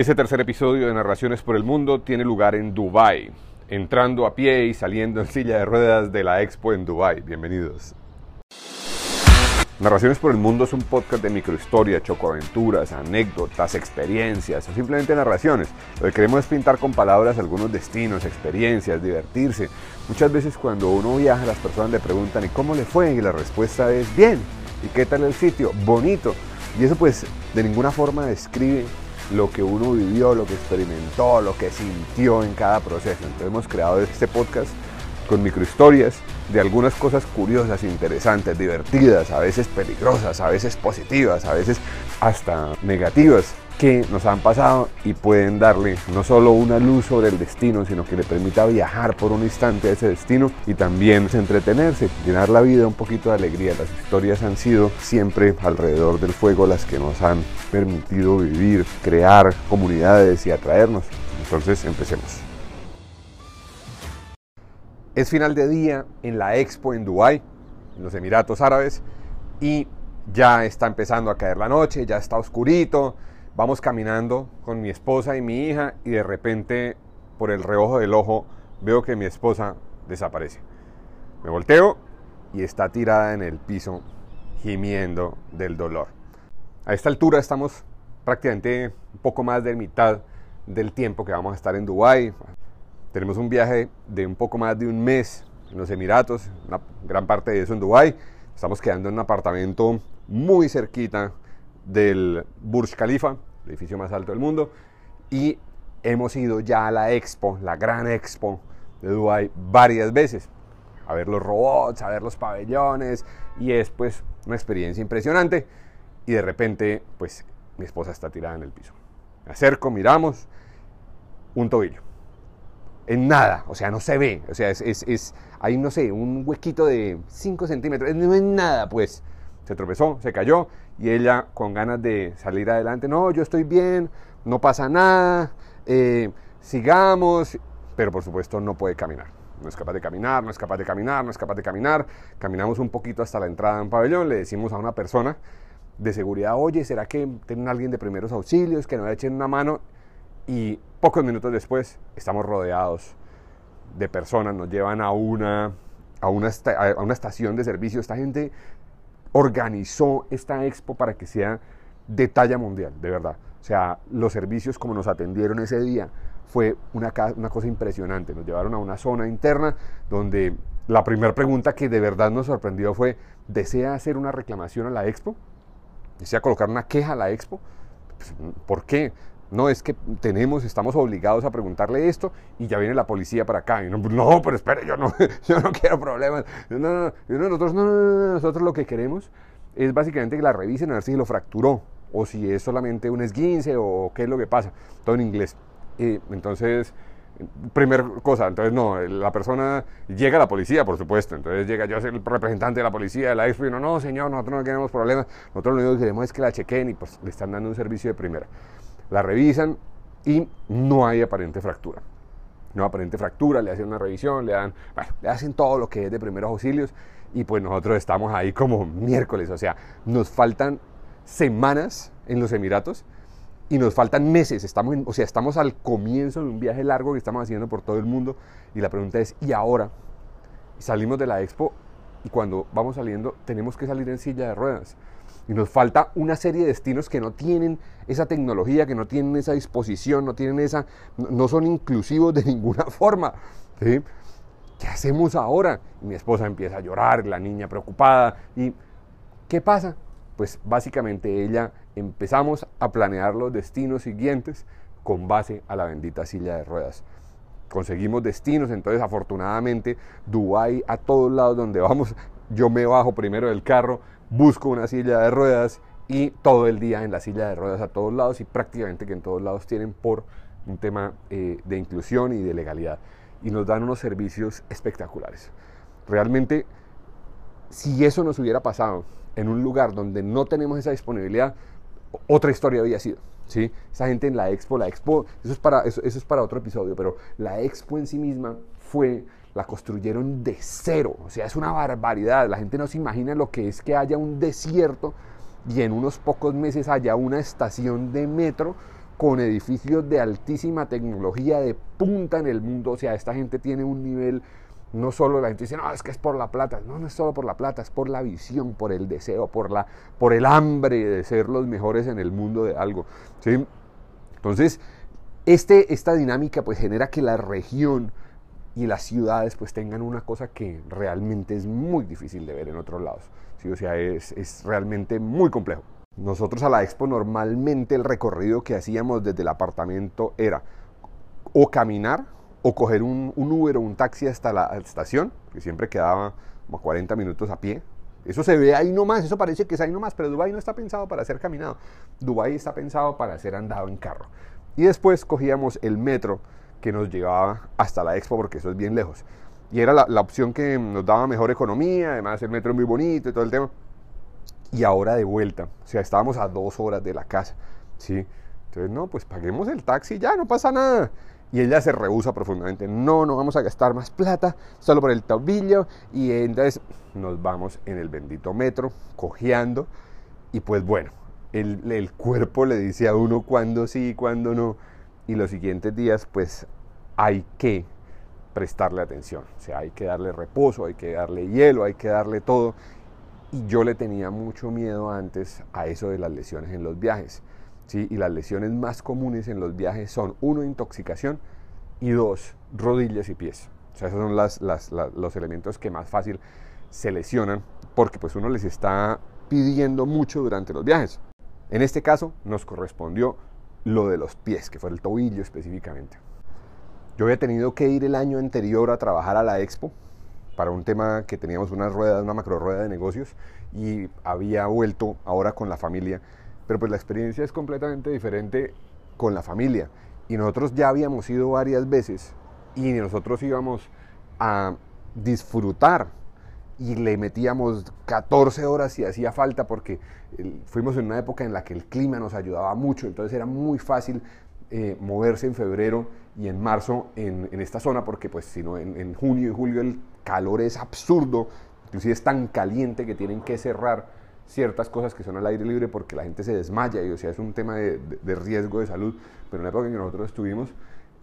Este tercer episodio de Narraciones por el Mundo tiene lugar en Dubai, entrando a pie y saliendo en silla de ruedas de la expo en Dubai. Bienvenidos. Narraciones por el Mundo es un podcast de microhistoria, chocoaventuras, anécdotas, experiencias o simplemente narraciones. Lo que queremos es pintar con palabras algunos destinos, experiencias, divertirse. Muchas veces cuando uno viaja las personas le preguntan ¿y cómo le fue? Y la respuesta es bien. ¿Y qué tal el sitio? Bonito. Y eso pues de ninguna forma describe lo que uno vivió, lo que experimentó, lo que sintió en cada proceso. Entonces hemos creado este podcast con microhistorias de algunas cosas curiosas, interesantes, divertidas, a veces peligrosas, a veces positivas, a veces hasta negativas que nos han pasado y pueden darle no solo una luz sobre el destino, sino que le permita viajar por un instante a ese destino y también entretenerse, llenar la vida un poquito de alegría. Las historias han sido siempre alrededor del fuego las que nos han permitido vivir, crear comunidades y atraernos. Entonces empecemos. Es final de día en la expo en Dubái, en los Emiratos Árabes, y ya está empezando a caer la noche, ya está oscurito, Vamos caminando con mi esposa y mi hija y de repente por el reojo del ojo veo que mi esposa desaparece. Me volteo y está tirada en el piso gimiendo del dolor. A esta altura estamos prácticamente un poco más de mitad del tiempo que vamos a estar en Dubái. Tenemos un viaje de un poco más de un mes en los Emiratos, una gran parte de eso en Dubái. Estamos quedando en un apartamento muy cerquita del Burj Khalifa, el edificio más alto del mundo, y hemos ido ya a la expo, la gran expo de Dubai varias veces, a ver los robots, a ver los pabellones, y es pues una experiencia impresionante, y de repente pues mi esposa está tirada en el piso. Me acerco, miramos, un tobillo. En nada, o sea, no se ve, o sea, es, es, es hay, no sé, un huequito de 5 centímetros, no es nada, pues se tropezó, se cayó y ella con ganas de salir adelante, no, yo estoy bien, no pasa nada, eh, sigamos, pero por supuesto no puede caminar. No es capaz de caminar, no es capaz de caminar, no es capaz de caminar. Caminamos un poquito hasta la entrada de un pabellón, le decimos a una persona de seguridad, oye, ¿será que tienen alguien de primeros auxilios que nos echen una mano? Y pocos minutos después estamos rodeados de personas, nos llevan a una, a una, a una estación de servicio. Esta gente organizó esta expo para que sea de talla mundial, de verdad. O sea, los servicios como nos atendieron ese día fue una, cosa impresionante. Nos llevaron a una zona interna donde la primera pregunta que de verdad nos sorprendió fue, ¿desea hacer una reclamación a la expo? ¿Desea colocar una queja a la expo? Pues, ¿Por qué? No, es que tenemos, estamos obligados a preguntarle esto y ya viene la policía para acá. Y no, no pero espere, yo no, yo no quiero problemas. No, no, no, nosotros, no, no, nosotros lo que queremos es básicamente que la revisen a ver si lo fracturó o si es solamente un esguince o qué es lo que pasa. Todo en inglés. Y entonces, primera cosa, entonces no, la persona llega a la policía, por supuesto. Entonces llega yo ser el representante de la policía de la expo y no, no, señor, nosotros no queremos problemas. Nosotros lo único que queremos es que la chequen y pues le están dando un servicio de primera la revisan y no hay aparente fractura. No hay aparente fractura, le hacen una revisión, le dan, le hacen todo lo que es de primeros auxilios y pues nosotros estamos ahí como miércoles, o sea, nos faltan semanas en los Emiratos y nos faltan meses, estamos o sea, estamos al comienzo de un viaje largo que estamos haciendo por todo el mundo y la pregunta es, ¿y ahora? Salimos de la expo y cuando vamos saliendo tenemos que salir en silla de ruedas. Y nos falta una serie de destinos que no tienen esa tecnología, que no tienen esa disposición, no tienen esa, no son inclusivos de ninguna forma. ¿sí? ¿Qué hacemos ahora? mi esposa empieza a llorar, la niña preocupada. ¿Y qué pasa? Pues básicamente ella empezamos a planear los destinos siguientes con base a la bendita silla de ruedas. Conseguimos destinos, entonces afortunadamente Dubái a todos lados donde vamos, yo me bajo primero del carro, busco una silla de ruedas y todo el día en la silla de ruedas a todos lados y prácticamente que en todos lados tienen por un tema eh, de inclusión y de legalidad. Y nos dan unos servicios espectaculares. Realmente, si eso nos hubiera pasado en un lugar donde no tenemos esa disponibilidad, otra historia había sido. ¿sí? Esa gente en la expo, la expo, eso es, para, eso es para otro episodio, pero la expo en sí misma fue la construyeron de cero. O sea, es una barbaridad. La gente no se imagina lo que es que haya un desierto y en unos pocos meses haya una estación de metro con edificios de altísima tecnología, de punta en el mundo. O sea, esta gente tiene un nivel, no solo la gente dice, no, es que es por la plata. No, no es solo por la plata, es por la visión, por el deseo, por, la, por el hambre de ser los mejores en el mundo de algo. Entonces, este, esta dinámica pues genera que la región y las ciudades pues tengan una cosa que realmente es muy difícil de ver en otros lados. ¿sí? O sea, es, es realmente muy complejo. Nosotros a la expo normalmente el recorrido que hacíamos desde el apartamento era o caminar o coger un, un Uber o un taxi hasta la estación, que siempre quedaba como 40 minutos a pie. Eso se ve ahí nomás, eso parece que es ahí nomás, pero Dubái no está pensado para ser caminado. Dubái está pensado para ser andado en carro. Y después cogíamos el metro que nos llevaba hasta la expo, porque eso es bien lejos. Y era la, opción que nos daba mejor economía, además el metro es muy bonito y todo el tema y ahora de vuelta. O sea, estábamos a dos horas de la casa. ¿sí? Entonces, no, pues paguemos el taxi, ya, no pasa nada. Y ella se rehúsa profundamente. No, no vamos a gastar más plata, solo por el tobillo. Y entonces nos vamos en el bendito metro, cojeando. Y pues bueno, el, el cuerpo le dice a uno cuándo sí y cuándo no. Y los siguientes días, pues hay que prestarle atención. O sea, hay que darle reposo, hay que darle hielo, hay que darle todo. Y yo le tenía mucho miedo antes a eso de las lesiones en los viajes. ¿sí? Y las lesiones más comunes en los viajes son, uno, intoxicación y dos, rodillas y pies. O sea, esos son las, los elementos que más fácil se lesionan porque pues uno les está pidiendo mucho durante los viajes. En este caso nos correspondió lo de los pies, que fue el tobillo específicamente. Yo había tenido que ir el año anterior a trabajar a la expo para un tema que teníamos una rueda, una macro de negocios y había vuelto ahora con la familia. Pero pues la experiencia es completamente diferente con la familia. Y nosotros ya habíamos ido varias veces y nosotros íbamos a disfrutar y le metíamos 14 horas si hacía falta porque fuimos en una época en la que el clima nos ayudaba mucho, entonces era muy fácil eh, moverse en febrero y en marzo en, esta zona porque pues si no en, en junio y julio el calor es absurdo, inclusive es tan caliente que tienen que cerrar ciertas cosas que son al aire libre porque la gente se desmaya y o sea es un tema de, riesgo de salud, pero en la época en que nosotros estuvimos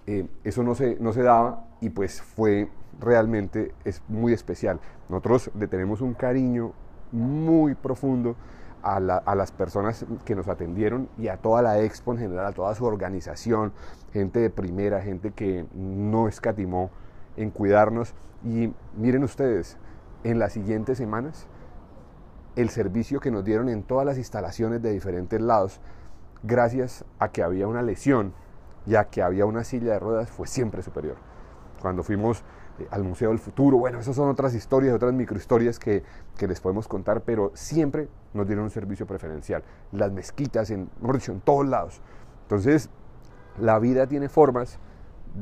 eh, eso no se, no se daba y pues fue realmente es muy especial. Nosotros le tenemos un cariño muy profundo a, a, las personas que nos atendieron y a toda la expo en general, a toda su organización, gente de primera, gente que no escatimó en cuidarnos. Y miren ustedes, en las siguientes semanas, el servicio que nos dieron en todas las instalaciones de diferentes lados, gracias a que había una lesión, ya que había una silla de ruedas, fue siempre superior. Cuando fuimos eh, al Museo del Futuro, bueno, esas son otras historias, otras microhistorias que, que les podemos contar, pero siempre nos dieron un servicio preferencial. Las mezquitas, en, en todos lados. Entonces, la vida tiene formas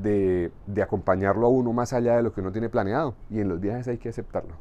de, acompañarlo a uno más allá de lo que uno tiene planeado y en los viajes hay que aceptarlo.